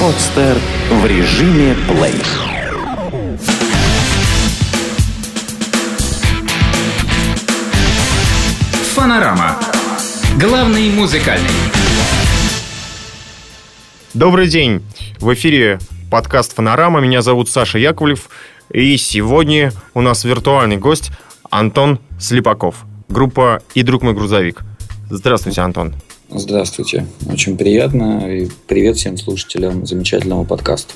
Подстер в режиме плей. Фанорама. Главный музыкальный. Добрый день. В эфире подкаст «Фанорама». Меня зовут Саша Яковлев. И сегодня у нас виртуальный гость Антон Слепаков. Группа «И друг мой грузовик». Здравствуйте, Антон. Здравствуйте. Очень приятно. И привет всем слушателям замечательного подкаста.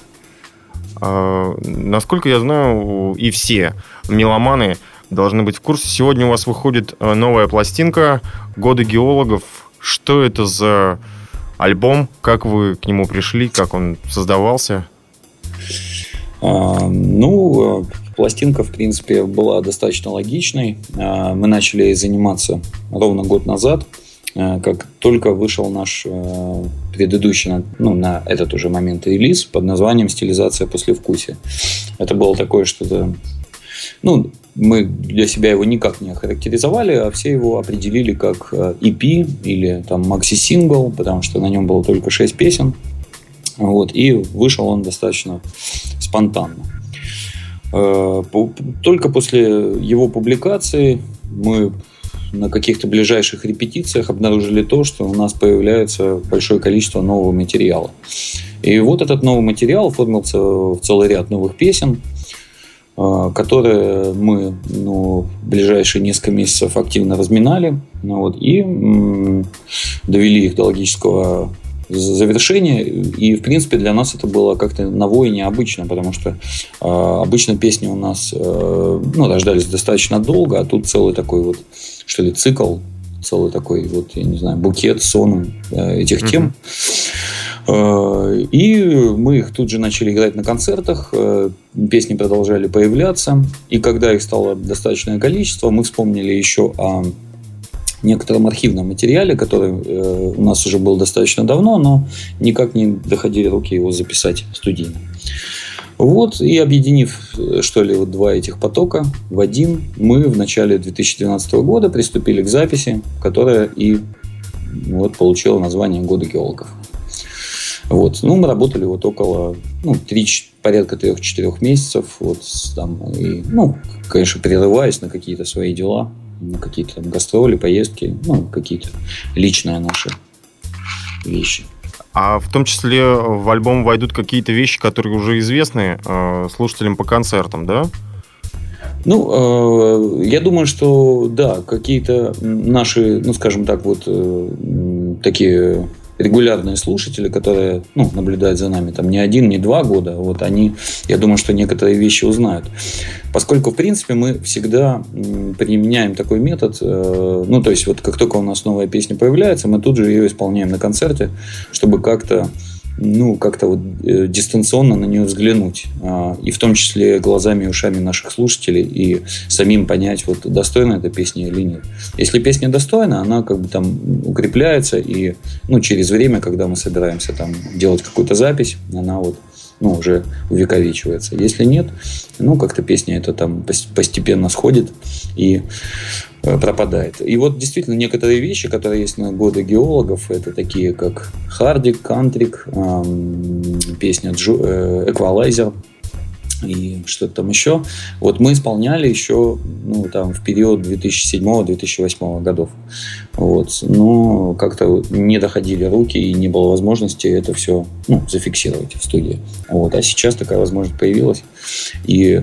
А, насколько я знаю, и все меломаны должны быть в курсе. Сегодня у вас выходит э, новая пластинка «Годы геологов». Что это за альбом? Как вы к нему пришли? Как он создавался? А, ну, э, пластинка, в принципе, была достаточно логичной. А, мы начали заниматься ровно год назад – как только вышел наш э, предыдущий, ну, на этот уже момент релиз под названием «Стилизация послевкусия». Это было такое что-то... Ну, мы для себя его никак не охарактеризовали, а все его определили как EP э, или там макси-сингл, потому что на нем было только 6 песен. Вот, и вышел он достаточно спонтанно. Только после его публикации мы на каких-то ближайших репетициях обнаружили то, что у нас появляется большое количество нового материала. И вот этот новый материал оформился в целый ряд новых песен, а, которые мы ну, в ближайшие несколько месяцев активно разминали ну, вот, и м- довели их до логического завершение. И, в принципе, для нас это было как-то ново и необычно, потому что э, обычно песни у нас э, ну, рождались достаточно долго, а тут целый такой вот, что ли, цикл, целый такой вот, я не знаю, букет, сон этих тем. Э, и мы их тут же начали играть на концертах, э, песни продолжали появляться. И когда их стало достаточное количество, мы вспомнили еще о некотором архивном материале, который э, у нас уже был достаточно давно, но никак не доходили руки его записать студийно. Вот, и объединив, что ли, вот два этих потока в один, мы в начале 2012 года приступили к записи, которая и вот получила название «Годы геологов». Вот. Ну, мы работали вот около, ну, 3, порядка трех-четырех месяцев, вот, там, и, ну, конечно, прерываясь на какие-то свои дела, на какие-то там гастроли, поездки, ну, какие-то личные наши вещи. А в том числе в альбом войдут какие-то вещи, которые уже известны э, слушателям по концертам, да? Ну, э, я думаю, что да, какие-то наши, ну, скажем так, вот э, такие регулярные слушатели, которые ну, наблюдают за нами там не один, не два года, вот они, я думаю, что некоторые вещи узнают. Поскольку, в принципе, мы всегда применяем такой метод, э, ну, то есть, вот как только у нас новая песня появляется, мы тут же ее исполняем на концерте, чтобы как-то ну, как-то вот э, дистанционно на нее взглянуть. А, и в том числе глазами и ушами наших слушателей и самим понять, вот достойна эта песня или нет. Если песня достойна, она как бы там укрепляется и, ну, через время, когда мы собираемся там делать какую-то запись, она вот ну, уже увековечивается. Если нет, ну, как-то песня это там постепенно сходит и Э, пропадает. И вот действительно некоторые вещи, которые есть на годы геологов, это такие как Хардик, Кантрик, эм, песня Эквалайзер и что-то там еще. Вот мы исполняли еще ну, там, в период 2007-2008 годов. Вот. Но как-то не доходили руки и не было возможности это все ну, зафиксировать в студии. Вот. А сейчас такая возможность появилась. И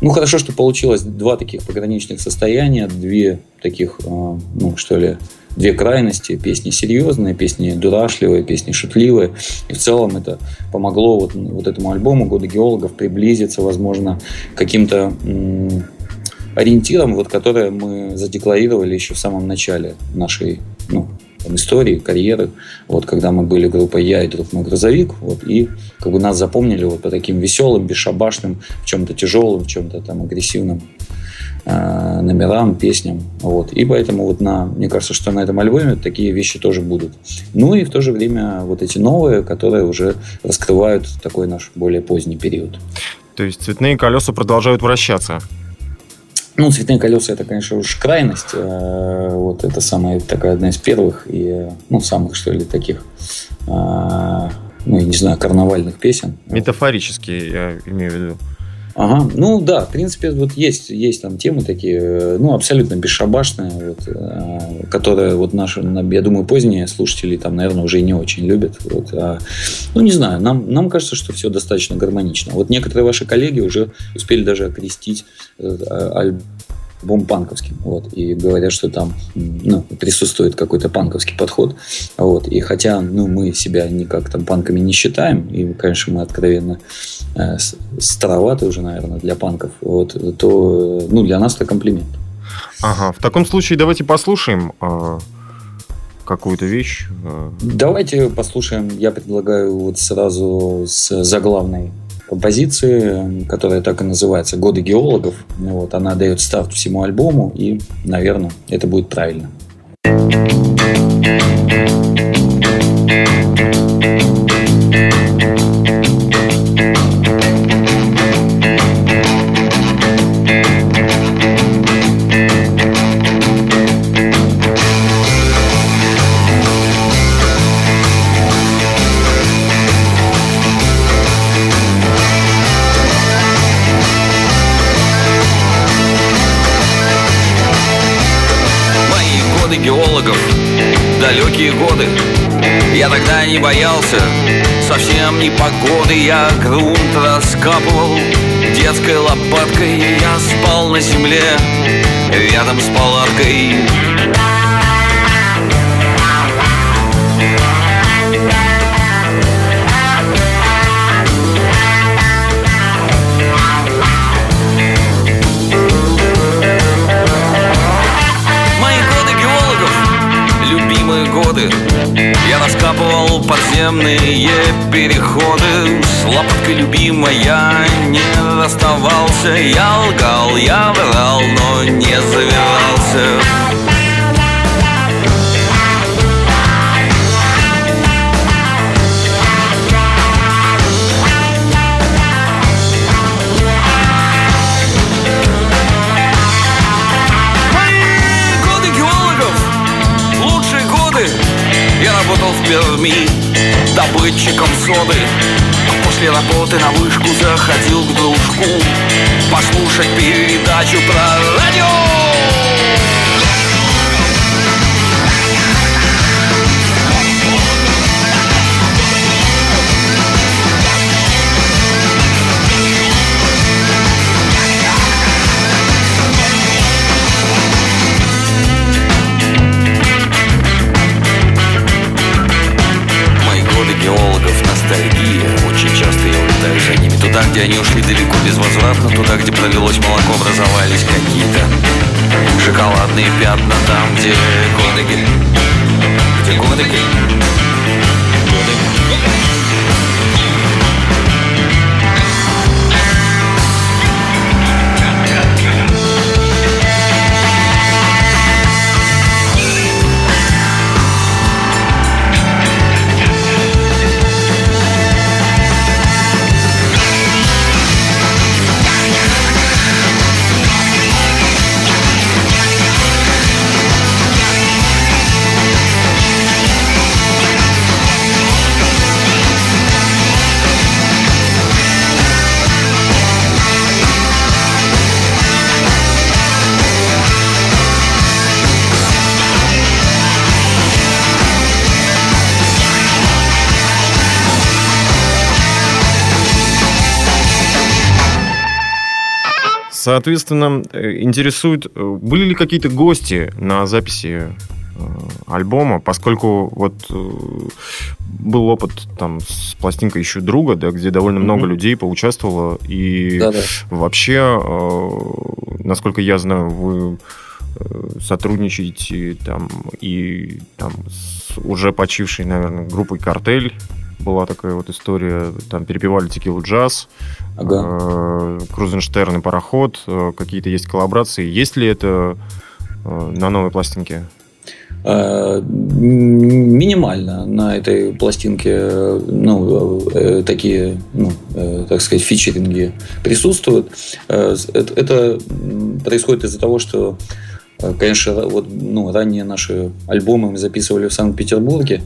ну, хорошо, что получилось два таких пограничных состояния, две таких, э, ну, что ли, две крайности. Песни серьезные, песни дурашливые, песни шутливые. И в целом это помогло вот, вот этому альбому «Годы геологов» приблизиться, возможно, к каким-то м- ориентирам, вот, которые мы задекларировали еще в самом начале нашей ну, там, истории, карьеры. Вот когда мы были группой «Я» и «Друг мой грузовик», вот, и как бы нас запомнили вот по таким веселым, бесшабашным, в чем-то тяжелым, в чем-то там агрессивным номерам, песням. Вот. И поэтому вот на, мне кажется, что на этом альбоме такие вещи тоже будут. Ну и в то же время вот эти новые, которые уже раскрывают такой наш более поздний период. То есть цветные колеса продолжают вращаться? Ну, цветные колеса это, конечно, уж крайность. Э, вот это самая такая одна из первых и, ну, самых, что ли, таких, э, ну, я не знаю, карнавальных песен. Метафорически, я имею в виду. Ага, ну да, в принципе, вот есть, есть там темы такие, э, ну, абсолютно бесшабашные, вот, э, которые вот наши, я думаю, поздние слушатели там, наверное, уже не очень любят. Вот, а, ну, не знаю, нам, нам кажется, что все достаточно гармонично. Вот некоторые ваши коллеги уже успели даже окрестить э, альбом альбом панковским. Вот, и говорят, что там ну, присутствует какой-то панковский подход. Вот, и хотя ну, мы себя никак там панками не считаем, и, конечно, мы откровенно э, староваты уже, наверное, для панков, вот, то ну, для нас это комплимент. Ага, в таком случае давайте послушаем э, какую-то вещь. Э. Давайте послушаем, я предлагаю вот сразу с заглавной композиции, которая так и называется «Годы геологов». Вот, она дает старт всему альбому, и, наверное, это будет правильно. далекие годы Я тогда не боялся совсем ни погоды. Я грунт раскапывал детской лопаткой. Я спал на земле рядом с палаткой подземные переходы. С любимая не расставался. Я лгал, я врал, но не завирался. Работал в Перми добытчиком соды После работы на вышку заходил к дружку Послушать передачу про радио где они ушли далеко безвозвратно Туда, где пролилось молоко, образовались какие-то Шоколадные пятна Там, где годы Где годы Соответственно, э, интересует, э, были ли какие-то гости на записи э, альбома, поскольку вот был опыт там с пластинкой еще друга, да, где довольно mm-hmm. много людей поучаствовало, и Да-да. вообще, насколько я знаю, вы сотрудничаете там и там с уже почившей, наверное, группой «Картель», была такая вот история, там перепевали текилу джаз, ага. э, Крузенштерн и пароход, э, какие-то есть коллаборации. Есть ли это э, на новой пластинке? Э, минимально на этой пластинке ну, э, такие, ну, э, так сказать, фичеринги присутствуют. Это происходит из-за того, что Конечно, вот, ну, ранее наши альбомы мы записывали в Санкт-Петербурге,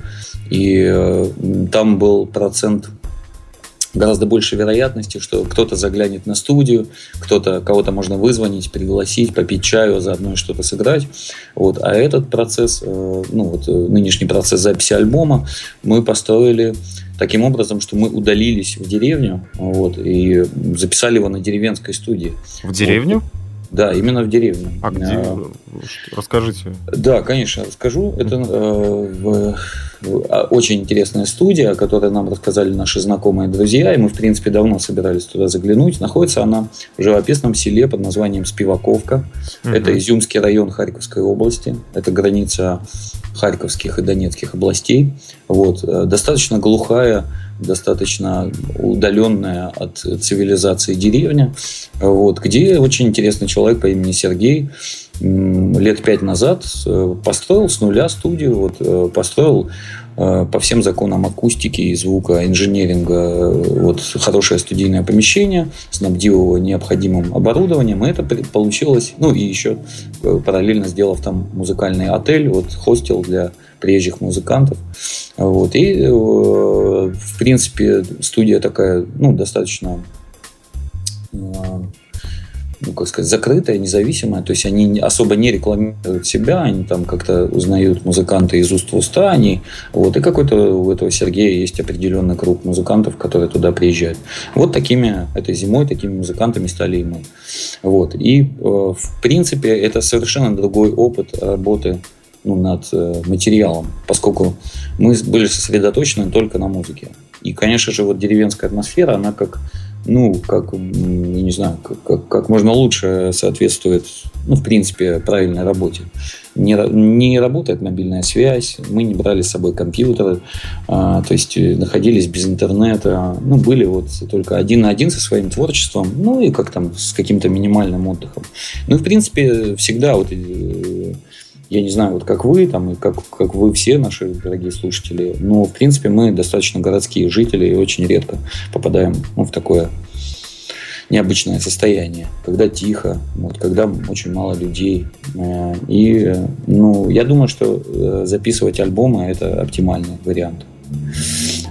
и там был процент гораздо больше вероятности, что кто-то заглянет на студию, кто-то, кого-то можно вызвонить, пригласить, попить чаю, а заодно что-то сыграть. Вот. А этот процесс, э, ну вот э, нынешний процесс записи альбома мы построили таким образом, что мы удалились в деревню вот, и записали его на деревенской студии. В деревню? Вот. Да, именно в деревню. А где? А, Расскажите. Да, конечно, расскажу. Это э, в, в, очень интересная студия, о которой нам рассказали наши знакомые друзья, и мы, в принципе, давно собирались туда заглянуть. Находится она в живописном селе под названием Спиваковка. Угу. Это Изюмский район Харьковской области. Это граница Харьковских и Донецких областей. Вот. Э, достаточно глухая достаточно удаленная от цивилизации деревня, вот, где очень интересный человек по имени Сергей лет пять назад э, построил с нуля студию, вот, э, построил э, по всем законам акустики и звука, инженеринга, вот, хорошее студийное помещение, снабдил его необходимым оборудованием, и это получилось, ну и еще параллельно сделав там музыкальный отель, вот, хостел для приезжих музыкантов. Вот. И, э, в принципе, студия такая, ну, достаточно э, ну, как сказать, закрытая, независимая. То есть они особо не рекламируют себя, они там как-то узнают музыканты из уст в уста. Они, вот, и какой-то у этого Сергея есть определенный круг музыкантов, которые туда приезжают. Вот такими, этой зимой, такими музыкантами стали и мы. Вот. И, э, в принципе, это совершенно другой опыт работы ну, над э, материалом, поскольку мы были сосредоточены только на музыке. И, конечно же, вот деревенская атмосфера, она как, ну, как, я не знаю, как, как, как можно лучше соответствует, ну, в принципе, правильной работе. Не, не работает мобильная связь, мы не брали с собой компьютеры, а, то есть э, находились без интернета, ну, были вот только один на один со своим творчеством, ну, и как там, с каким-то минимальным отдыхом. Ну, в принципе, всегда вот э, я не знаю, вот как вы, там, и как, как вы все, наши дорогие слушатели, но, в принципе, мы достаточно городские жители и очень редко попадаем ну, в такое необычное состояние, когда тихо, вот, когда очень мало людей. Э, и, ну, я думаю, что э, записывать альбомы – это оптимальный вариант.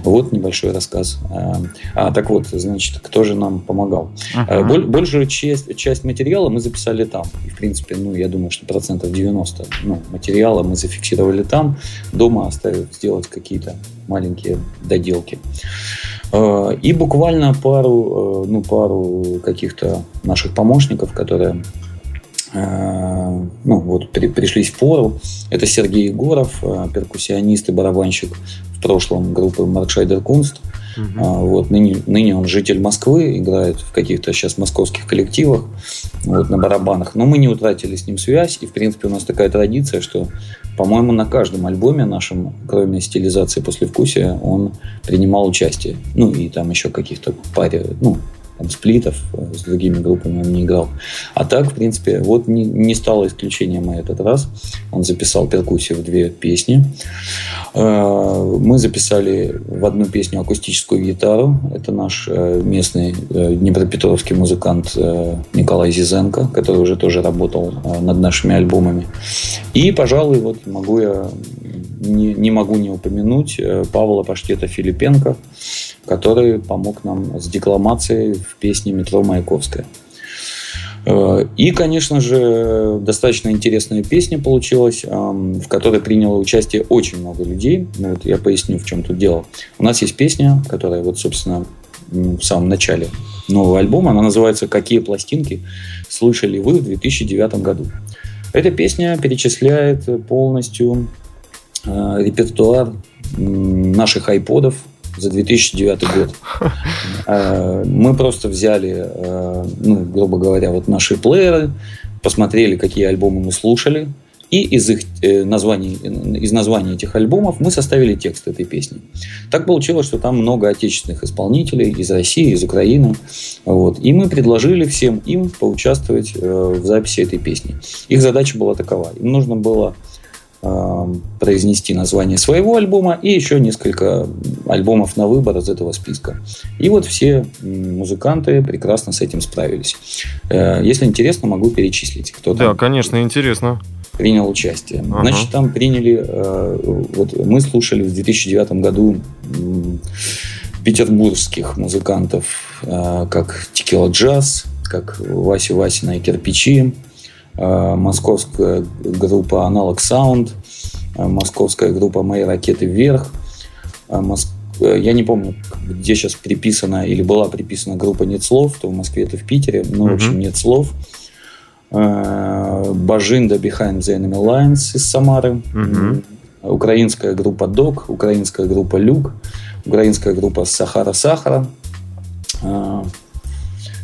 Вот небольшой рассказ. А, а так вот, значит, кто же нам помогал? Uh-huh. Большую часть, часть материала мы записали там. И, в принципе, ну, я думаю, что процентов 90 ну, материала мы зафиксировали там. Дома оставив сделать какие-то маленькие доделки. А, и буквально пару, ну, пару каких-то наших помощников, которые ну, вот при, пришлись в пору. Это Сергей Егоров, перкуссионист и барабанщик в прошлом группы Маркшайдер Кунст. Угу. Вот, ныне, ныне он житель Москвы, играет в каких-то сейчас московских коллективах вот, на барабанах. Но мы не утратили с ним связь. И, в принципе, у нас такая традиция, что, по-моему, на каждом альбоме нашем, кроме стилизации после вкусия, он принимал участие. Ну, и там еще каких-то паре, ну, там, сплитов э, с другими группами он не играл. А так, в принципе, вот не, не стало исключением и этот раз. Он записал перкуссию в две песни. Э, мы записали в одну песню акустическую гитару. Это наш э, местный днепропетровский музыкант Николай Зизенко, который уже тоже работал над нашими альбомами. И, пожалуй, вот могу я не, не могу не упомянуть Павла Паштета Филипенко, который помог нам с декламацией в песне «Метро Маяковская». Э, и, конечно же, достаточно интересная песня получилась, в которой приняло участие очень много людей. Вот я поясню, в чем тут дело. У нас есть песня, которая вот, собственно, в самом начале нового альбома. Она называется «Какие пластинки слышали вы в 2009 году?». Эта песня перечисляет полностью э, репертуар наших айподов, за 2009 год. Э, мы просто взяли, э, ну, грубо говоря, вот наши плееры, посмотрели, какие альбомы мы слушали, и из их э, названий, из названий этих альбомов мы составили текст этой песни. Так получилось, что там много отечественных исполнителей из России, из Украины. Вот. И мы предложили всем им поучаствовать в записи этой песни. Их задача была такова. Им нужно было произнести название своего альбома и еще несколько альбомов на выбор из этого списка. И вот все музыканты прекрасно с этим справились. Э, если интересно, могу перечислить, кто да, там. конечно, интересно. Принял участие. Ага. Значит, там приняли, э, вот мы слушали в 2009 году петербургских музыкантов, э, как Текила Джаз, как Вася Васина и Кирпичи, московская группа Analog Sound, э, московская группа «Мои ракеты вверх», э, я не помню, где сейчас приписана или была приписана группа «Нет слов», то в Москве, то в Питере, но, в общем, «Нет слов». Бажинда Behind the Enemy Lines из Самары, украинская группа Док, украинская группа Люк, украинская группа Сахара Сахара,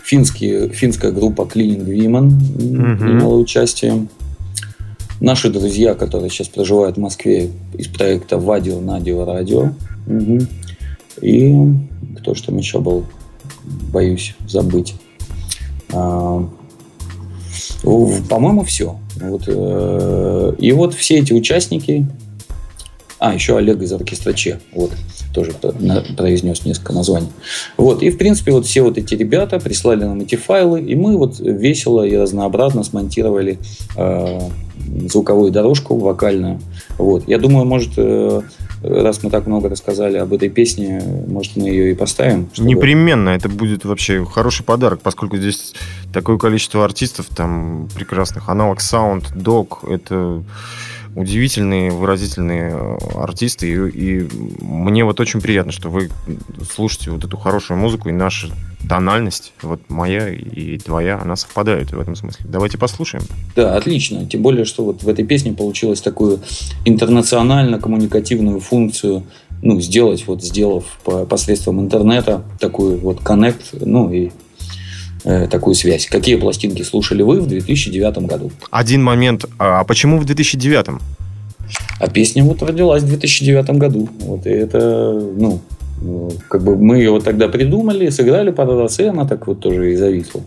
Финские, финская группа Cleaning Women угу. приняла участие. Наши друзья, которые сейчас проживают в Москве из проекта Вадио Надио Радио. Угу. И кто что там еще был, боюсь забыть. А, по-моему, все. Вот, э, и вот все эти участники, а, еще Олег из оркестра Че. Вот тоже произнес несколько названий. Вот, и, в принципе, вот все вот эти ребята прислали нам эти файлы, и мы вот весело и разнообразно смонтировали э, звуковую дорожку вокальную. Вот. Я думаю, может, э, раз мы так много рассказали об этой песне, может, мы ее и поставим? Чтобы... Непременно. Это будет вообще хороший подарок, поскольку здесь такое количество артистов, там, прекрасных. Аналог Sound, Dog, это удивительные, выразительные э, артисты. И, и мне вот очень приятно, что вы слушаете вот эту хорошую музыку, и наша тональность, вот моя и твоя, она совпадает в этом смысле. Давайте послушаем. Да, отлично. Тем более, что вот в этой песне получилось такую интернационально-коммуникативную функцию ну, сделать, вот сделав по, посредством интернета такую вот коннект, ну и Э, такую связь. Какие пластинки слушали вы в 2009 году? Один момент. А почему в 2009? А песня вот родилась в 2009 году. Вот, и это, ну, как бы мы ее вот тогда придумали, сыграли раз, и она так вот тоже и зависла.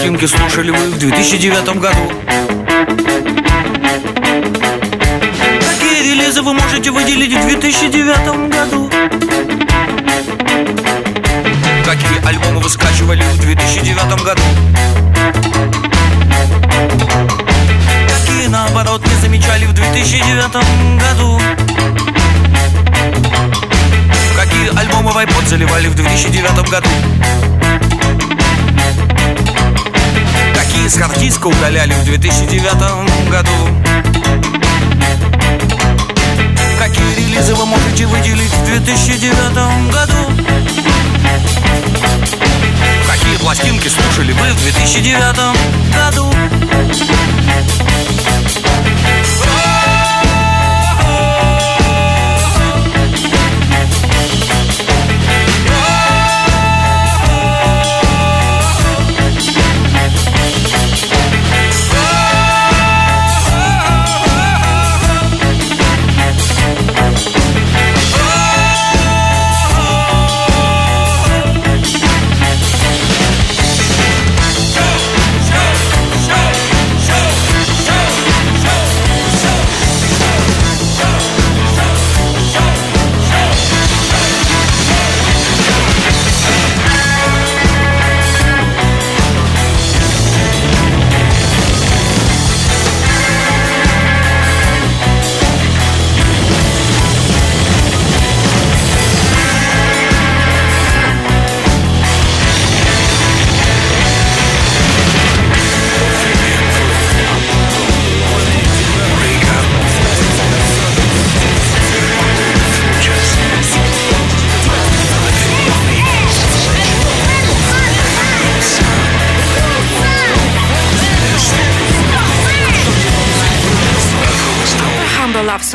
Пластинки слушали вы в 2009 году? Какие релизы вы можете выделить в 2009 году? Какие альбомы вы скачивали в 2009 году? Какие, наоборот, не замечали в 2009 году? Какие альбомы в iPod заливали в 2009 году? Какие с хардиска удаляли в 2009 году? Какие релизы вы можете выделить в 2009 году? Какие пластинки слушали вы в 2009 году?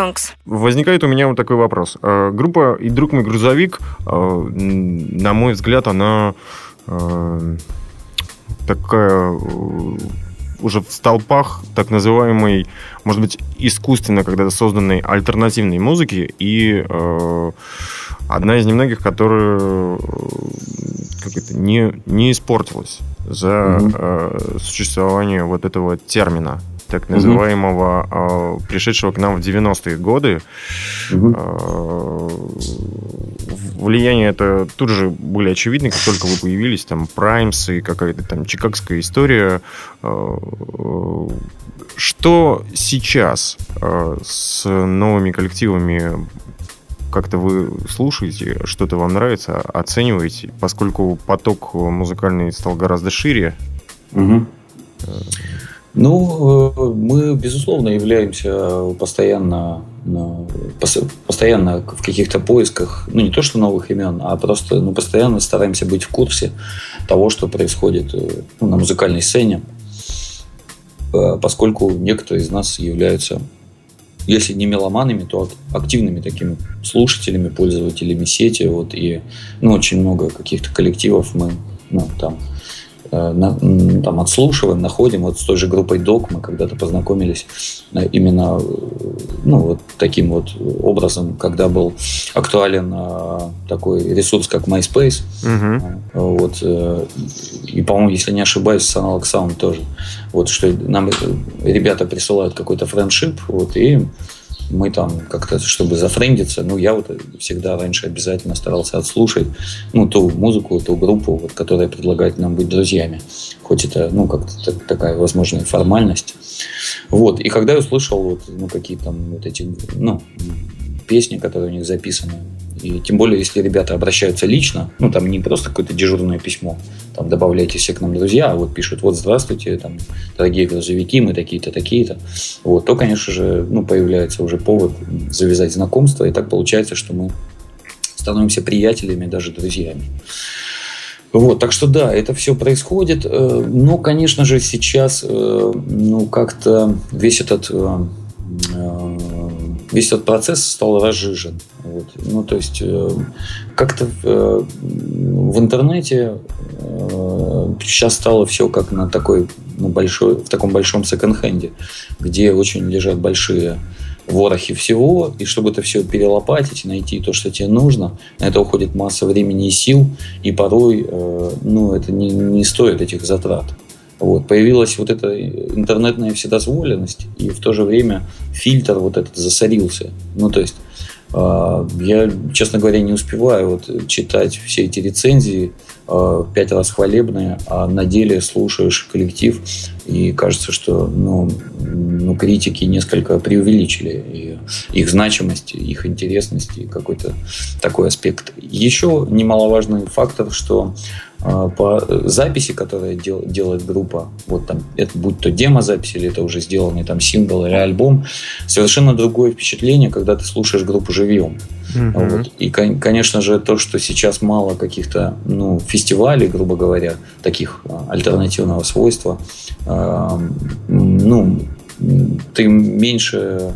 Songs. Возникает у меня вот такой вопрос. Э, группа «И друг мой грузовик», э, на мой взгляд, она э, такая уже в столпах так называемой, может быть, искусственно когда-то созданной альтернативной музыки и э, одна из немногих, которая как это, не, не испортилась за mm-hmm. э, существование вот этого термина так называемого, угу. э, пришедшего к нам в 90-е годы. Угу. Э, влияние это тут же были очевидны, как только вы появились, там, Праймс и какая-то там чикагская история. Э, что сейчас э, с новыми коллективами как-то вы слушаете, что-то вам нравится, оцениваете, поскольку поток музыкальный стал гораздо шире. Угу. Ну, э, мы, безусловно, являемся постоянно, постоянно в каких-то поисках, ну, не то что новых имен, а просто ну, постоянно стараемся быть в курсе того, что происходит э, ну, на музыкальной сцене, э, поскольку некоторые из нас являются, если не меломанами, то активными такими слушателями, пользователями сети, вот, и ну, очень много каких-то коллективов мы ну, там Э, на, там отслушиваем, находим. Вот с той же группой Док мы когда-то познакомились э, именно э, ну, вот таким вот образом, когда был актуален такой ресурс, как MySpace. Угу. Вот, и, по-моему, если не ошибаюсь, Analog Sound тоже. Вот что нам ребята присылают какой-то френдшип, вот, и мы там как-то, чтобы зафрендиться, ну, я вот всегда раньше обязательно старался отслушать, ну, ту музыку, ту группу, вот, которая предлагает нам быть друзьями. Хоть это, ну, как-то такая возможная формальность. Вот, и когда я услышал вот, ну, какие там вот эти, ну, песни, которые у них записаны, и тем более, если ребята обращаются лично, ну, там не просто какое-то дежурное письмо, там, добавляйте все к нам друзья, а вот пишут, вот, здравствуйте, там, дорогие грузовики, мы такие-то, такие-то, вот, то, конечно же, ну, появляется уже повод завязать знакомство, и так получается, что мы становимся приятелями, даже друзьями. Вот, так что да, это все происходит. Э, но, конечно же, сейчас э, ну, как-то весь этот э, весь этот процесс стал разжижен. Вот. Ну, то есть э, как-то э, в интернете э, сейчас стало все как на такой ну, большой, в таком большом секонд-хенде, где очень лежат большие ворохи всего, и чтобы это все перелопатить, найти то, что тебе нужно, на это уходит масса времени и сил, и порой э, ну, это не, не стоит этих затрат. Вот. Появилась вот эта интернетная вседозволенность, и в то же время фильтр вот этот засорился. Ну, то есть а, я, честно говоря, не успеваю вот читать все эти рецензии, а, пять раз хвалебные, а на деле слушаешь коллектив, и кажется, что ну, ну, критики несколько преувеличили и их значимость, их интересность и какой-то такой аспект. Еще немаловажный фактор, что по записи, которые дел, делает группа, вот там, это будь то демо-запись или это уже сделанный там сингл или альбом, совершенно другое впечатление, когда ты слушаешь группу живьем. Угу. Вот. И, конечно же, то, что сейчас мало каких-то ну, фестивалей, грубо говоря, таких а, альтернативного свойства, э, ну, ты меньше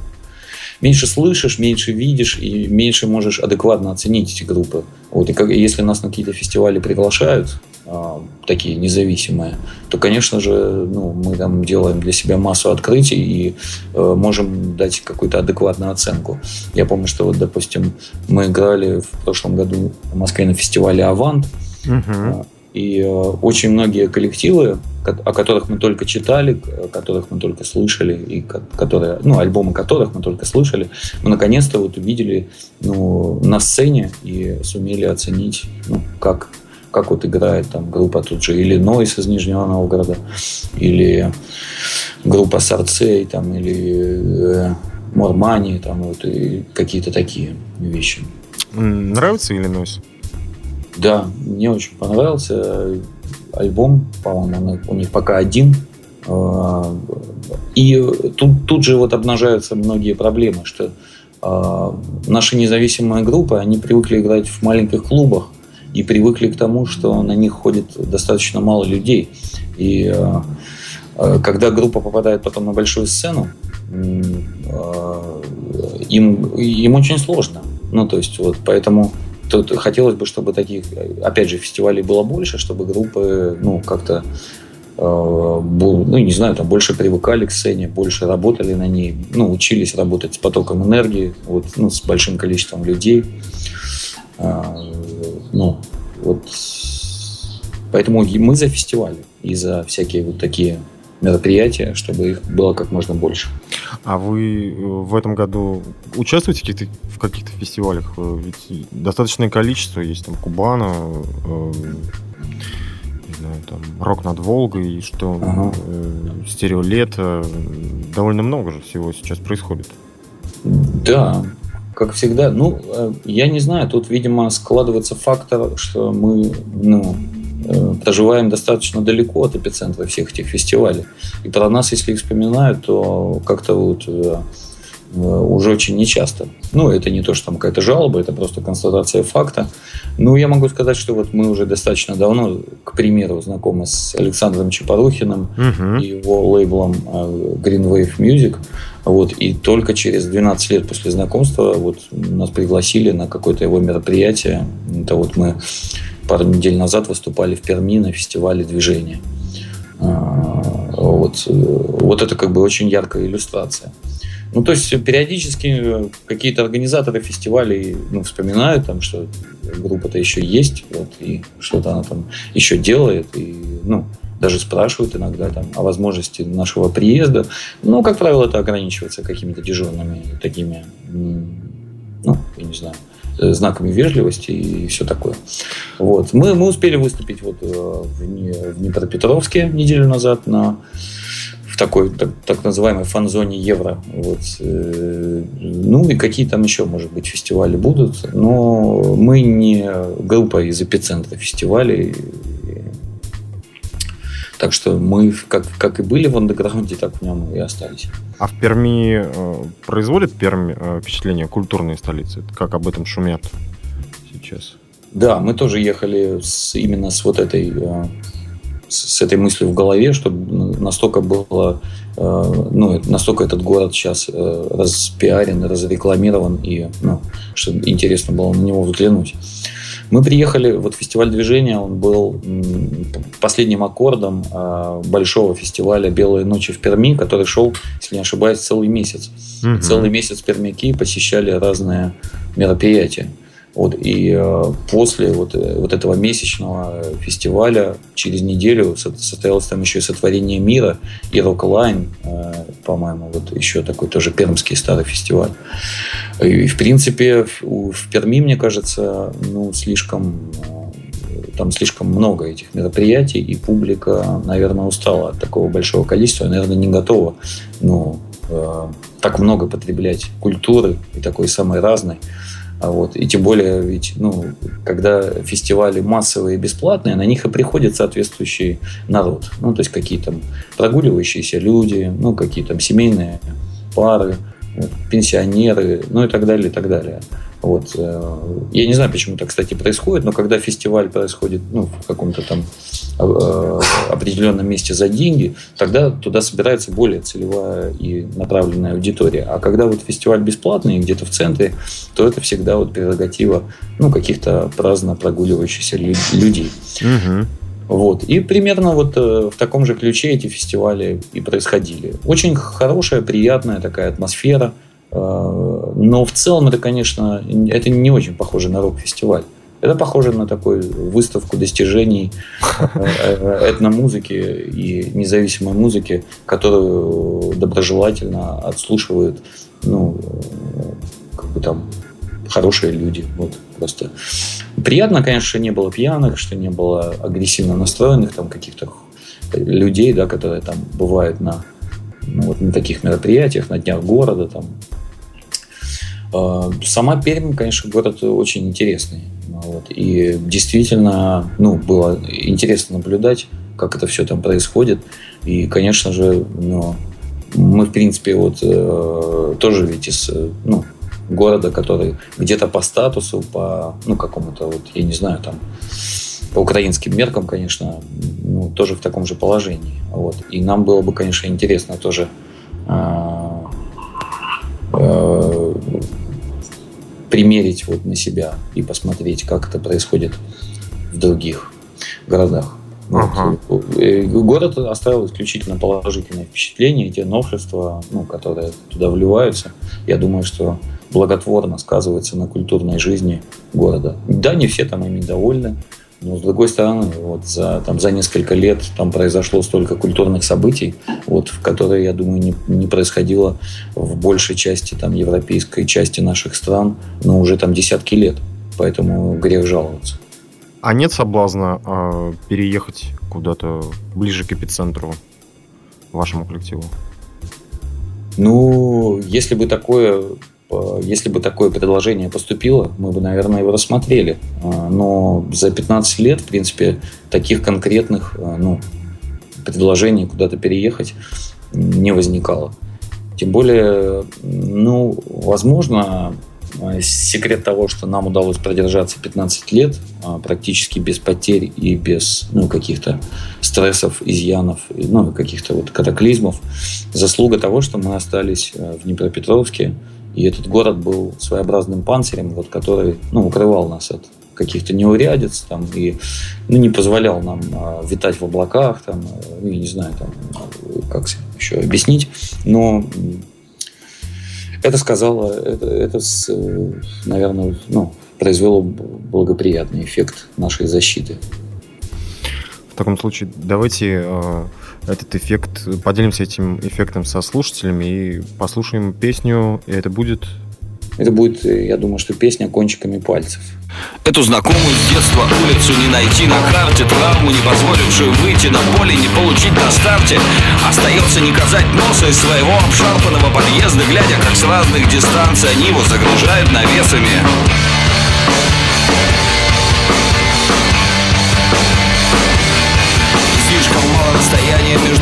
меньше слышишь, меньше видишь и меньше можешь адекватно оценить эти группы. Вот, и как, если нас на какие-то фестивали приглашают, а, такие независимые, то, конечно же, ну, мы там делаем для себя массу открытий и э, можем дать какую-то адекватную оценку. Я помню, что вот, допустим, мы играли в прошлом году в Москве на фестивале «Авант», угу. И э, очень многие коллективы, о которых мы только читали, которых мы только слышали, и которые, ну, альбомы которых мы только слышали, мы наконец-то вот увидели ну, на сцене и сумели оценить, ну, как, как вот играет там группа тут же, или Нойс из Нижнего Новгорода, или группа Сарцей, там, или э, Мормани, там, вот, и какие-то такие вещи. Нравится или Нойс? Да, мне очень понравился альбом, по-моему, у них пока один. А, и тут, тут же вот обнажаются многие проблемы, что а, наши независимые группы, они привыкли играть в маленьких клубах и привыкли к тому, что на них ходит достаточно мало людей. И а, когда группа попадает потом на большую сцену, им, им очень сложно. Ну, то есть, вот, поэтому Тут хотелось бы, чтобы таких, опять же, фестивалей было больше, чтобы группы, ну, как-то э, ну, не знаю, там больше привыкали к сцене, больше работали на ней, ну, учились работать с потоком энергии, вот, ну, с большим количеством людей. А, ну, вот, поэтому мы за фестивали и за всякие вот такие мероприятия, чтобы их было как можно больше. А вы э, в этом году участвуете в каких-то, в каких-то фестивалях? Э, ведь достаточное количество есть там Кубана, э, не знаю, там Рок над Волгой, что ага. э, Стереолето, довольно много же всего сейчас происходит. Да, как всегда. Ну, э, я не знаю, тут, видимо, складывается фактор, что мы, ну, Э, проживаем достаточно далеко от эпицентра всех этих фестивалей. И про нас, если их вспоминают, то как-то вот э, э, уже очень нечасто. Ну, это не то, что там какая-то жалоба, это просто констатация факта. Ну, я могу сказать, что вот мы уже достаточно давно, к примеру, знакомы с Александром Чапорухиным uh-huh. и его лейблом Green Wave Music. Вот, и только через 12 лет после знакомства вот, нас пригласили на какое-то его мероприятие. Это вот мы пару недель назад выступали в Перми на фестивале движения. А, вот, вот это как бы очень яркая иллюстрация. Ну, то есть периодически какие-то организаторы фестивалей ну, вспоминают, там, что группа-то еще есть, вот, и что-то она там еще делает, и, ну, даже спрашивают иногда там, о возможности нашего приезда. Но, как правило, это ограничивается какими-то дежурными такими, ну, я не знаю, Э, знаками вежливости и все такое. Вот. Мы, мы успели выступить вот э, в, в Днепропетровске неделю назад на в такой так, так называемой фан-зоне евро. Вот. Э, ну и какие там еще, может быть, фестивали будут. Но мы не группа из эпицентра фестивалей. Так что мы, как, как и были в андеграунде, так в нем и остались. А в Перми э, производит Пермь э, впечатление культурной столицы? Как об этом шумят сейчас? Да, мы тоже ехали с, именно с вот этой э, с этой мыслью в голове, чтобы настолько было, э, ну, настолько этот город сейчас э, распиарен, разрекламирован, и ну, что интересно было на него взглянуть. Мы приехали, вот фестиваль движения, он был последним аккордом а, большого фестиваля «Белые ночи в Перми», который шел, если не ошибаюсь, целый месяц. Угу. Целый месяц пермяки посещали разные мероприятия. Вот, и э, после вот, э, вот этого месячного фестиваля через неделю состоялось там еще и сотворение мира и Роклайн, э, по-моему, вот еще такой тоже пермский старый фестиваль. И, в принципе, в, Перми, мне кажется, ну, слишком там слишком много этих мероприятий, и публика, наверное, устала от такого большого количества, наверное, не готова ну, э, так много потреблять культуры и такой самой разной. А вот. И тем более, ведь, ну, когда фестивали массовые и бесплатные, на них и приходит соответствующий народ. Ну, то есть какие там прогуливающиеся люди, ну, какие там семейные пары, пенсионеры, ну и так далее, и так далее. Вот. Э, я не знаю, почему так, кстати, происходит, но когда фестиваль происходит ну, в каком-то там э, определенном месте за деньги, тогда туда собирается более целевая и направленная аудитория. А когда вот фестиваль бесплатный, где-то в центре, то это всегда вот прерогатива ну, каких-то праздно прогуливающихся людей. Угу. Вот. И примерно вот э, в таком же ключе эти фестивали и происходили. Очень хорошая, приятная такая атмосфера. Э, но в целом это, конечно, это не очень похоже на рок-фестиваль. Это похоже на такую выставку достижений э, этномузыки и независимой музыки, которую доброжелательно отслушивают ну, как бы там хорошие люди. Вот просто приятно, конечно, что не было пьяных, что не было агрессивно настроенных там каких-то людей, да, которые там бывают на, ну, вот, на таких мероприятиях, на днях города там. А, сама Пермь, конечно, город очень интересный. Вот, и действительно, ну, было интересно наблюдать, как это все там происходит. И, конечно же, ну, мы, в принципе, вот э, тоже ведь из, ну, города, который где-то по статусу, по, ну, какому-то, вот, я не знаю, там, по украинским меркам, конечно, ну, тоже в таком же положении. Вот. И нам было бы, конечно, интересно тоже э, э, примерить вот на себя и посмотреть, как это происходит в других городах. Ага. Вот. Э, город оставил исключительно положительное впечатление, те новшества, ну, которые туда вливаются, я думаю, что благотворно сказывается на культурной жизни города. Да, не все там ими довольны, но с другой стороны, вот за, там, за несколько лет там произошло столько культурных событий, вот, в которые, я думаю, не, не происходило в большей части там, европейской части наших стран, но уже там десятки лет. Поэтому грех жаловаться. А нет соблазна э, переехать куда-то ближе к эпицентру вашему коллективу? Ну, если бы такое если бы такое предложение поступило, мы бы, наверное, его рассмотрели. А, но за 15 лет, в принципе, таких конкретных э, ну, предложений куда-то переехать не возникало. Тем более, ну, возможно, э, секрет того, что нам удалось продержаться 15 лет практически без потерь и без ну, каких-то стрессов, изъянов, ну, каких-то вот катаклизмов, заслуга того, что мы остались в Днепропетровске, и этот город был своеобразным панцирем, вот, который ну, укрывал нас от каких-то неурядиц там, и ну, не позволял нам а, витать в облаках, там, ну, я не знаю, там, как еще объяснить, но это сказало, это, это наверное, ну, произвело благоприятный эффект нашей защиты. В таком случае давайте а, этот эффект, поделимся этим эффектом со слушателями и послушаем песню, и это будет... Это будет, я думаю, что песня «Кончиками пальцев». Эту знакомую с детства улицу не найти на карте Травму, не позволившую выйти на поле, не получить на старте Остается не казать носа из своего обшарпанного подъезда Глядя, как с разных дистанций они его загружают навесами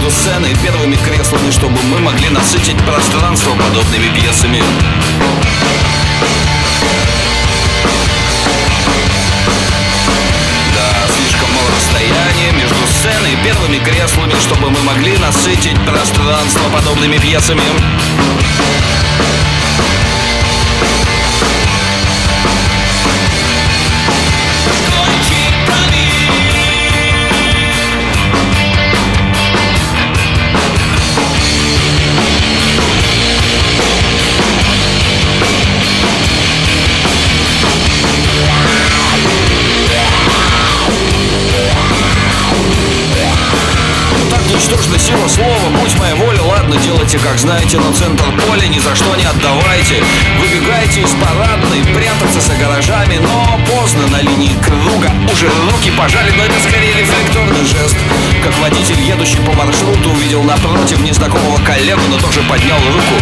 между сценой и первыми креслами, чтобы мы могли насытить пространство подобными пьесами. Да, слишком мало расстояния между сценой и первыми креслами, чтобы мы могли насытить пространство подобными пьесами. Делайте как знаете Но центр поля ни за что не отдавайте. Выбегайте из парадной, прятаться за гаражами Но поздно на линии круга. Уже руки пожали, но это скорее рефлекторный жест. Как водитель, едущий по маршруту Увидел напротив незнакомого коллегу, но тоже поднял руку.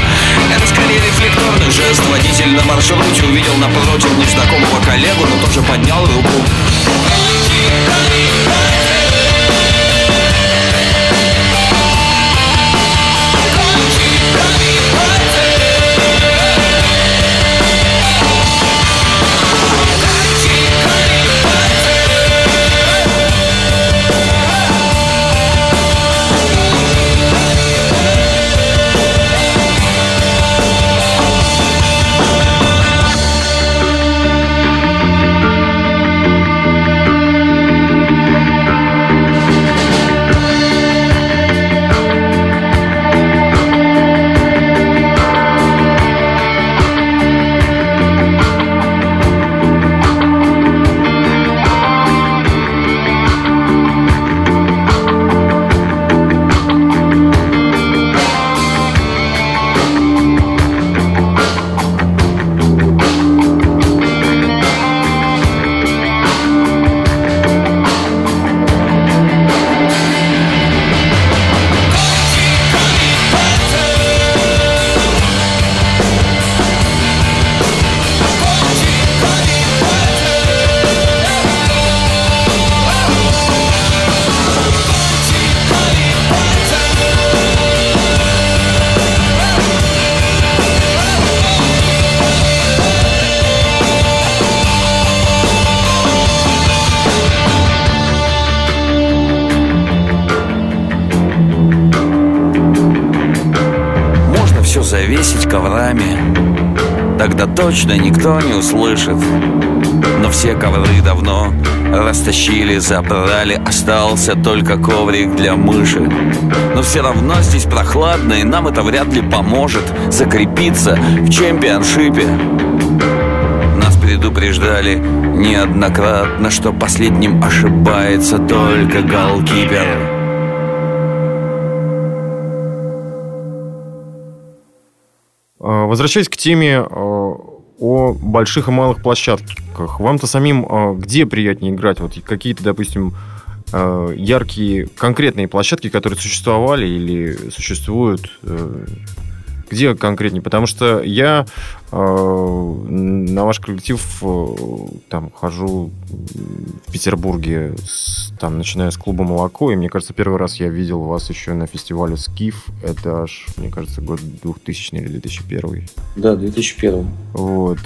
Это скорее рефлекторный жест. Водитель на маршруте увидел напротив незнакомого коллегу, но тоже поднял руку. все точно никто не услышит. Но все ковры давно растащили, забрали, остался только коврик для мыши. Но все равно здесь прохладно, и нам это вряд ли поможет закрепиться в чемпионшипе. Нас предупреждали неоднократно, что последним ошибается только голкипер. А, Возвращаясь к теме а, о больших и малых площадках, вам-то самим а, где приятнее играть? Вот какие-то, допустим, а, яркие, конкретные площадки, которые существовали или существуют, э, где конкретнее? Потому что я э, на ваш коллектив э, там хожу в Петербурге, с- там начиная с клуба «Молоко», и мне кажется, первый раз я видел вас еще на фестивале «Скиф». Это аж, мне кажется, год 2000 или 2001. Да, 2001. Вот.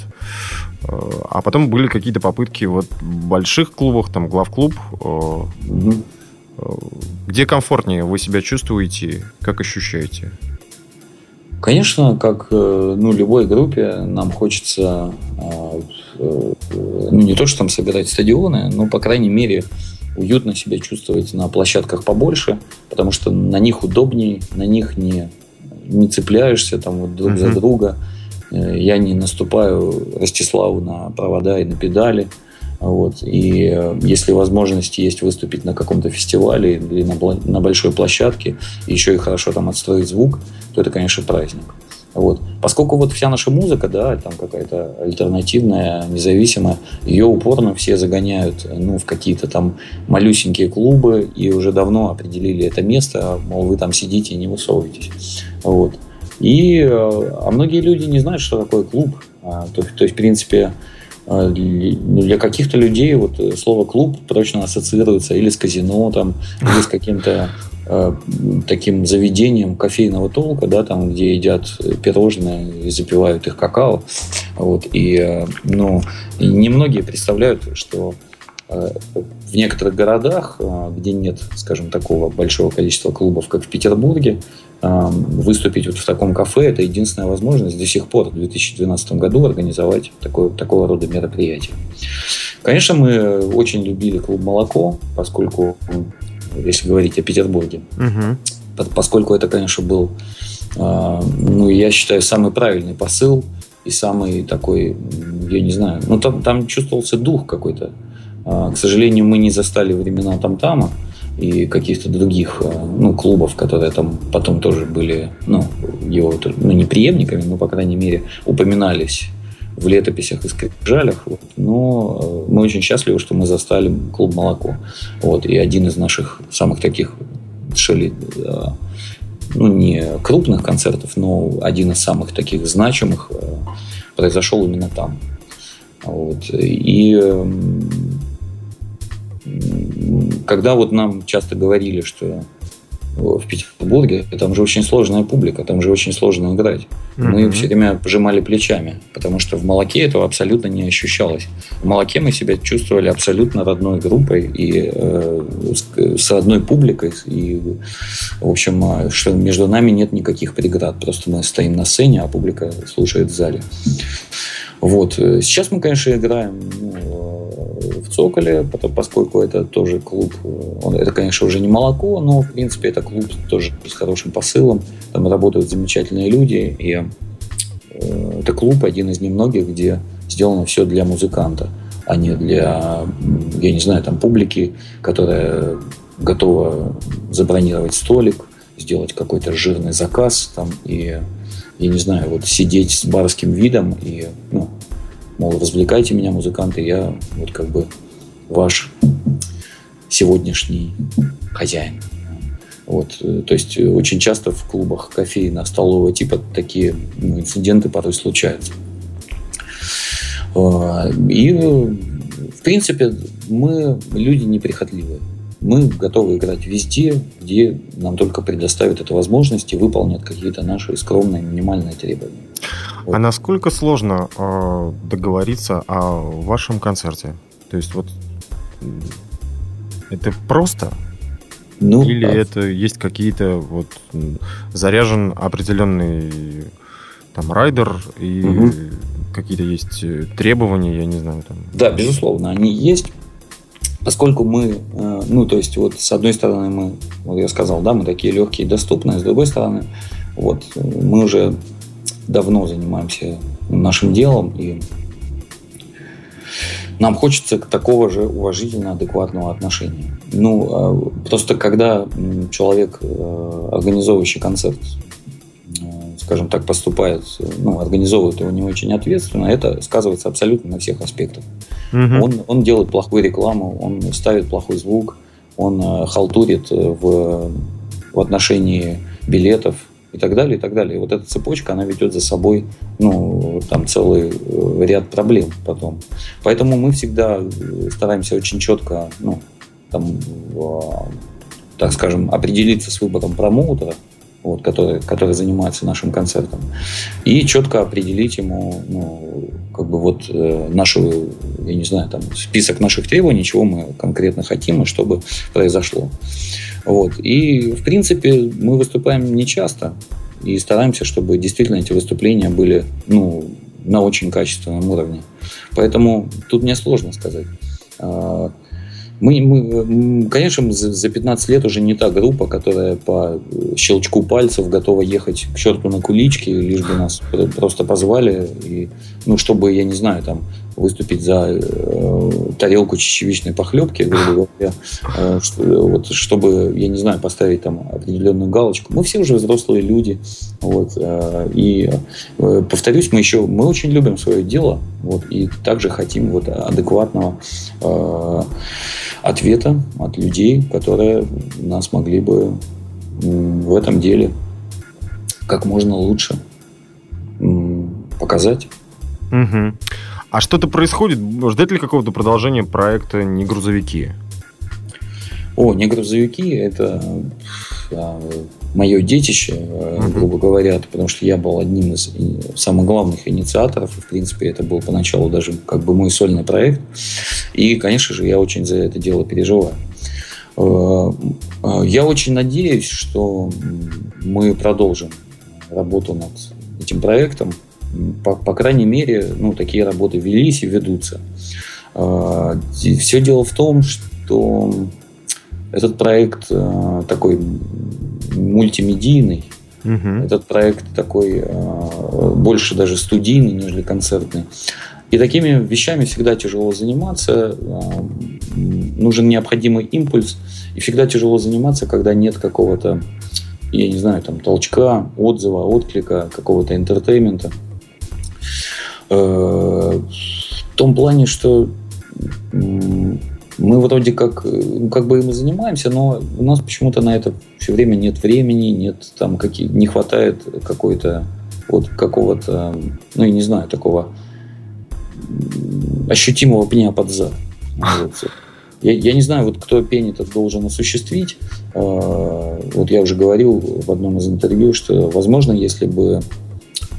Э, А потом были какие-то попытки вот в больших клубах, там главклуб. э, Где комфортнее вы себя чувствуете, как ощущаете? Конечно, как э, ну, любой группе, нам хочется э, э, ну, не то, что там собирать стадионы, но, по крайней мере, уютно себя чувствовать на площадках побольше, потому что на них удобнее, на них не, не цепляешься там вот друг за Мгм. друга. Э, Я не наступаю Ростиславу на провода и на педали. Вот. И э, если возможность есть выступить на каком-то фестивале или на, на большой площадке, еще и хорошо там отстроить звук, то это, конечно, праздник. Вот. Поскольку вот вся наша музыка, да, там какая-то альтернативная, независимая, ее упорно все загоняют ну, в какие-то там малюсенькие клубы и уже давно определили это место, мол, вы там сидите и не высовываетесь. Вот. И, э, а многие люди не знают, что такое клуб. А, То, то есть, в принципе, для каких-то людей вот э, слово клуб прочно ассоциируется или с казино, там, или с каким-то э, таким заведением кофейного толка, да, там, где едят пирожные и запивают их какао. Вот, и, э, ну, и немногие представляют, что э, в некоторых городах, э, где нет, скажем, такого большого количества клубов, как в Петербурге, э, выступить вот в таком кафе – это единственная возможность до сих пор в 2012 году организовать такое, такого рода мероприятие. Конечно, мы очень любили клуб «Молоко», поскольку, м, если говорить о Петербурге, По- поскольку это, конечно, был, э, ну, я считаю, самый правильный посыл и самый такой, я не знаю, ну, там, там чувствовался дух какой-то. А, К сожалению, мы не застали времена Тамтама и каких-то других э, ну, клубов, которые там потом тоже были, ну, его, ну, не преемниками, но, по крайней мере, упоминались в летописях и скрижалях. Вот. Но э, мы очень счастливы, что мы застали клуб «Молоко». Вот. И один из наших самых таких что ли, э, ну, не крупных концертов, но один из самых таких значимых произошел именно там. Вот. И когда вот нам часто говорили, что в Петербурге там же очень сложная публика, там же очень сложно играть. Мы Мгм. все время пожимали плечами, потому что в молоке этого абсолютно не ощущалось. В молоке мы себя чувствовали абсолютно родной группой и э, с, с одной публикой. И, в общем, а, что между нами нет никаких преград. Просто мы стоим на сцене, а публика слушает в зале. Вот. Э, Сейчас мы, конечно, играем ну, э, в Цоколе, поскольку это тоже клуб. э, Это, конечно, уже не молоко, но, в принципе, это клуб тоже с хорошим посылом. Там работают замечательные люди. И это клуб один из немногих, где сделано все для музыканта, а не для, я не знаю, там публики, которая готова забронировать столик, сделать какой-то жирный заказ там и я не знаю, вот сидеть с барским видом и, ну, мол, развлекайте меня, музыканты, я вот как бы ваш сегодняшний хозяин. Вот, э, то есть э, очень часто в клубах кофейно-столового типа такие ну, инциденты порой случаются. Э, И, э, в принципе, мы люди неприхотливые. Мы готовы играть везде, где нам только предоставят эту возможность и выполнят какие-то наши скромные минимальные требования. А насколько сложно э, договориться о вашем концерте? То есть вот это просто Ну, Или а... это есть какие-то вот заряжен определенный там райдер и угу. какие-то есть э, требования, я не знаю. Там. Да, безусловно, они есть. Поскольку мы, э, ну, то есть, вот с одной стороны мы, вот я сказал, да, мы такие легкие и доступные, с другой стороны, вот мы уже давно занимаемся нашим делом, и нам хочется такого же уважительно адекватного отношения. Ну, а, просто когда человек, э, организовывающий концерт, э, скажем так, поступает, ну, организовывает его не очень ответственно, это сказывается абсолютно на всех аспектах. Угу. Он, он делает плохую рекламу, он ставит плохой звук, он э, халтурит в, в отношении билетов, и так далее, и так далее. И вот эта цепочка, она ведет за собой, ну, там целый э, ряд проблем потом. Поэтому мы всегда э, стараемся очень четко, ну, там, так скажем, определиться с выбором промоутера, вот, который, который занимается нашим концертом, и четко определить ему, ну, как бы вот э, нашу, я не знаю, там, список наших требований, чего мы конкретно хотим и чтобы произошло. Вот. И, в принципе, мы выступаем не часто и стараемся, чтобы действительно эти выступления были ну, на очень качественном уровне. Поэтому тут мне сложно сказать. Мы, мы, конечно, за 15 лет уже не та группа, которая по щелчку пальцев готова ехать к черту на куличке, лишь бы нас просто позвали, и, ну, чтобы, я не знаю, там, выступить за э, тарелку чечевичной похлебки, грубо говоря, э, что, вот, чтобы, я не знаю, поставить там определенную галочку. Мы все уже взрослые люди, вот, э, и э, повторюсь, мы еще, мы очень любим свое дело, вот, и также хотим вот адекватного э, ответа от людей, которые нас могли бы в этом деле как можно лучше показать. Угу. А что-то происходит? Ждать ли какого-то продолжения проекта «Не грузовики»? О, «Не грузовики» — это мое детище, uh-huh. грубо говоря, потому что я был одним из самых главных инициаторов, и, в принципе, это был поначалу даже как бы мой сольный проект. И, конечно же, я очень за это дело переживаю. Э, э, я очень надеюсь, что мы продолжим работу над этим проектом. По, по крайней мере, ну, такие работы велись и ведутся. Все дело в том, что этот проект такой мультимедийный. Угу. Этот проект такой э, больше даже студийный, нежели концертный. И такими вещами всегда тяжело заниматься. Э, нужен необходимый импульс. И всегда тяжело заниматься, когда нет какого-то, я не знаю, там толчка, отзыва, отклика, какого-то entertainment а. Э, в том плане, что мы вроде как, ну, как бы им и занимаемся, но у нас почему-то на это все время нет времени, нет там какие, не хватает какой-то вот какого-то, ну я не знаю, такого ощутимого пня под зад. Я, я не знаю, вот кто пень этот должен осуществить. А, вот я уже говорил в одном из интервью, что, возможно, если бы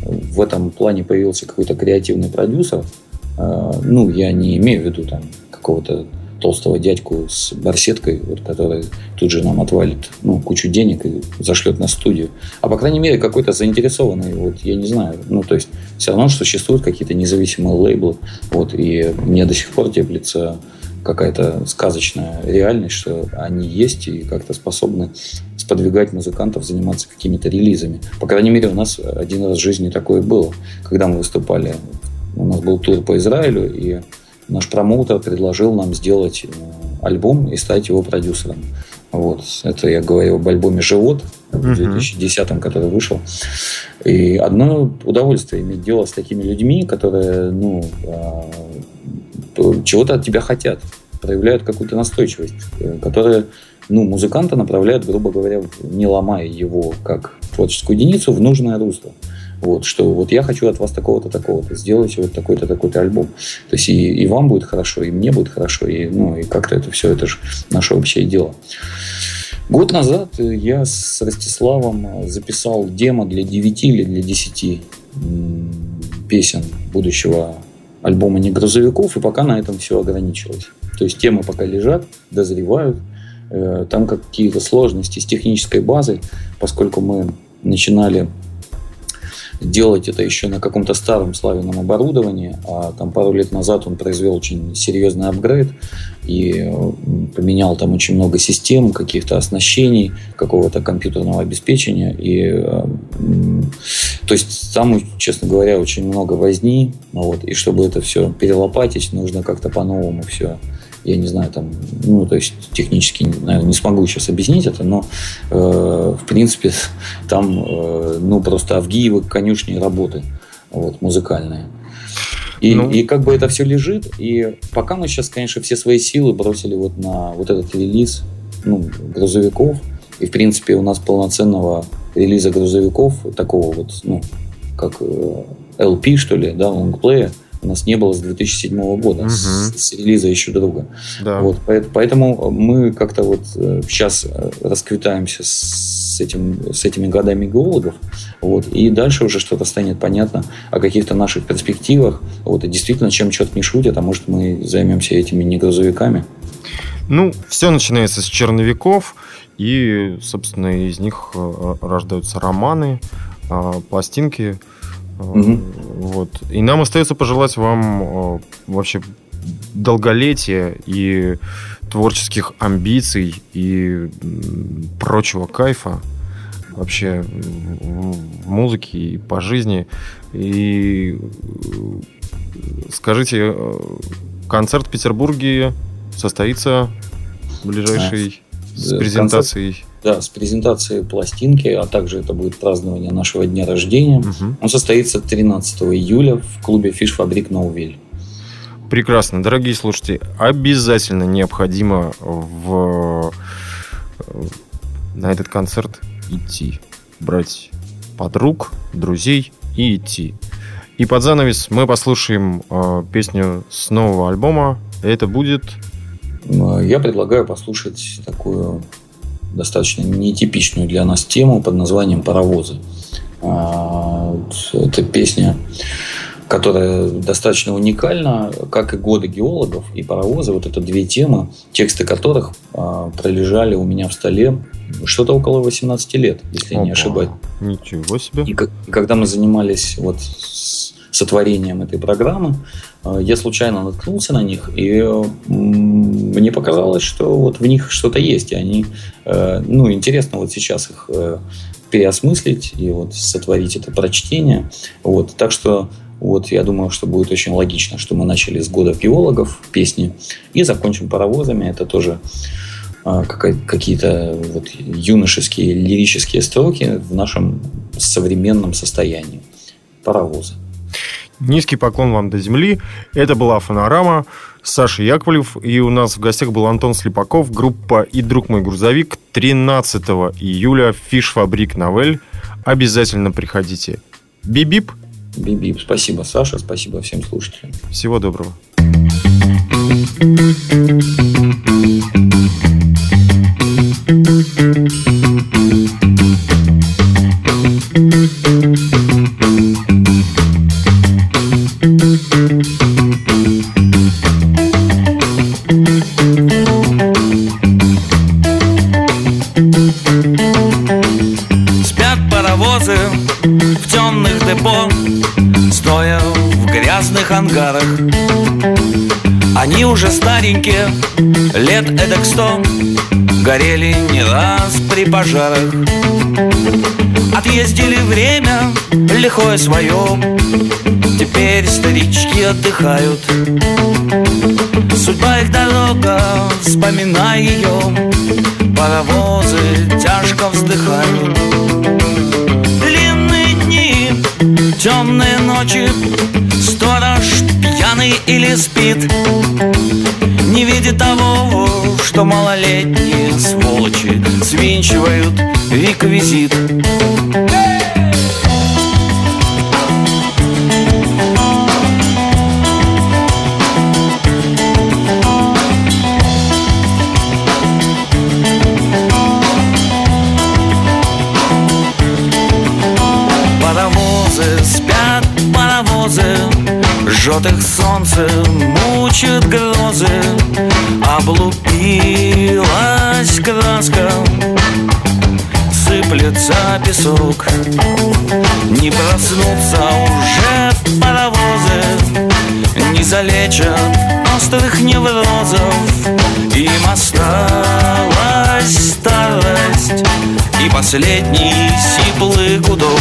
в этом плане появился какой-то креативный продюсер, а, ну, я не имею в виду там какого-то толстого дядьку с барсеткой, вот, который тут же нам отвалит ну, кучу денег и зашлет на студию. А по крайней мере какой-то заинтересованный, вот я не знаю, ну то есть все равно существуют какие-то независимые лейблы, вот и мне до сих пор теплится какая-то сказочная реальность, что они есть и как-то способны сподвигать музыкантов заниматься какими-то релизами. По крайней мере, у нас один раз в жизни такое было, когда мы выступали. У нас был тур по Израилю, и наш промоутер предложил нам сделать э, альбом и стать его продюсером. Вот. Это я говорил об альбоме «Живот» в 2010 который вышел. И одно удовольствие иметь дело с такими людьми, которые ну, а, чего-то от тебя хотят, проявляют какую-то настойчивость, э, которые ну, музыканта направляют, грубо говоря, не ломая его как творческую единицу в нужное русло. Вот, что вот я хочу от вас такого-то, такого-то, сделайте вот такой-то, такой-то альбом. То есть и, и вам будет хорошо, и мне будет хорошо, и, ну, и как-то это все, это же наше общее дело. Год назад я с Ростиславом записал демо для 9 или для 10 песен будущего альбома «Не грузовиков», и пока на этом все ограничилось. То есть темы пока лежат, дозревают, Э, там какие-то сложности с технической базой, поскольку мы начинали делать это еще на каком-то старом славянном оборудовании, а там пару лет назад он произвел очень серьезный апгрейд и поменял там очень много систем, каких-то оснащений, какого-то компьютерного обеспечения. И, то есть там, честно говоря, очень много возни. Вот, и чтобы это все перелопатить, нужно как-то по-новому все я не знаю, там, ну, то есть технически, наверное, не смогу сейчас объяснить это, но, э, в принципе, там, э, ну, просто Авгиевы конюшни работы, вот, музыкальные. И, ну. и как бы это все лежит, и пока мы сейчас, конечно, все свои силы бросили вот на вот этот релиз, ну, грузовиков, и, в принципе, у нас полноценного релиза грузовиков, такого вот, ну, как LP, э, что ли, да, лонгплея, у нас не было с 2007 года, угу. с, с релиза еще друга. Да. Вот, поэтому мы как-то вот сейчас э, э, расквитаемся с, этим, с этими годами геологов, вот, и дальше уже что-то станет понятно о каких-то наших перспективах, вот, и действительно, чем что-то не шутят, а может мы займемся этими не грузовиками. Ну, все начинается с черновиков, и, собственно, из них э, рождаются романы, а, пластинки, Угу. Вот. И нам остается пожелать вам э, вообще долголетия и творческих амбиций и прочего кайфа вообще в музыке и по жизни. И э, скажите, э, концерт в Петербурге состоится в ближайшей с презентацией? Да, с презентацией пластинки, а также это будет празднование нашего дня рождения. Угу. Он состоится 13 июля в клубе Фиш Фабрик Ноувиль. Прекрасно. Дорогие слушатели, обязательно необходимо в... на этот концерт идти. Брать подруг, друзей и идти. И под занавес мы послушаем э, песню с нового альбома. Это будет... Я предлагаю послушать такую достаточно нетипичную для нас тему под названием «Паровозы». А, это песня, которая достаточно уникальна, как и «Годы геологов» и «Паровозы». Вот это две темы, тексты которых а, пролежали у меня в столе что-то около 18 лет, если Опа, не ошибаюсь. Ничего себе. И, и когда мы занимались вот сотворением этой программы, э, я случайно наткнулся на них, и мне показалось, что вот в них что-то есть, и они, э, ну, интересно вот сейчас их э, переосмыслить и вот сотворить это прочтение. Вот, так что вот я думаю, что будет очень логично, что мы начали с года геологов песни и закончим паровозами. Это тоже какие-то вот юношеские лирические строки в нашем современном состоянии. Паровозы. Низкий поклон вам до земли. Это была «Фонорама». Саша Яковлев. И у нас в гостях был Антон Слепаков, группа «И друг мой грузовик». 13 июля Фиш Фабрик Новель. Обязательно приходите. Бибип. Бибип. Спасибо, Саша. Спасибо всем слушателям. Всего доброго. ангарах эдак сто Горели не раз при пожарах. Отъездили время лихое свое. Теперь старички отдыхают. Судьба их дорога, вспоминай ее. Паровозы тяжко вздыхают. Длинные дни, темные ночи. Сторож пьяный или спит. Не видит того, что малолетние сволочи Свинчивают реквизит. Паровозы спят, паровозы Жжет их солнце, мучают грозы. Облупилась краска Сыплется песок. Не проснуться уже паровозы Не залечат острых неврозов. Им осталась старость И последний сиплый гудок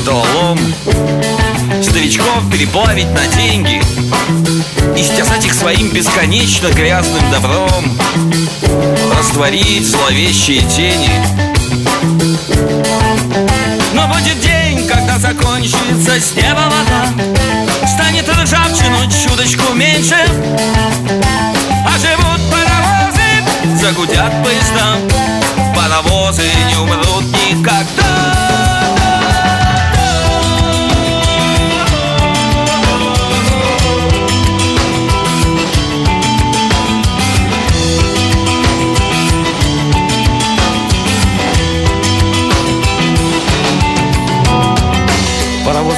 металлолом Старичков переплавить на деньги Истязать их своим бесконечно грязным добром. Растворить зловещие тени. Но будет день, когда закончится с неба вода. Станет ржавчину чуточку меньше. А живут паровозы, загудят поезда. Паровозы не умрут никогда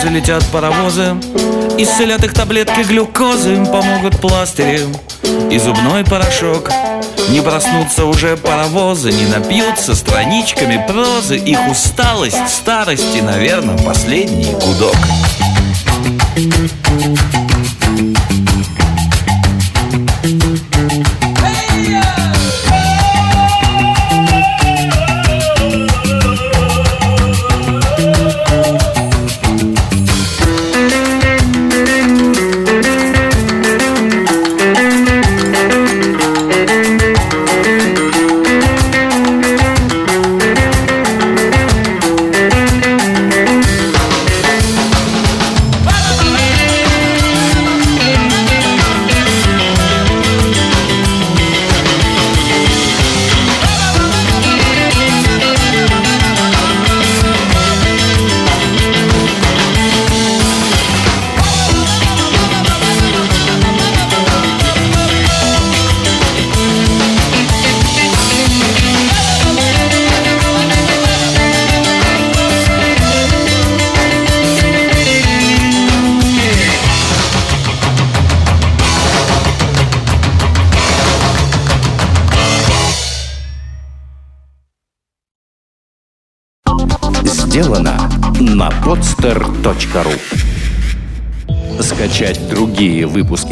Паровозы летят, паровозы Исцелят их таблетки глюкозы Им помогут пластыри. И зубной порошок. Не проснутся уже паровозы Не напьются страничками прозы. Их усталость, старость и, наверное, последний гудок. Сделано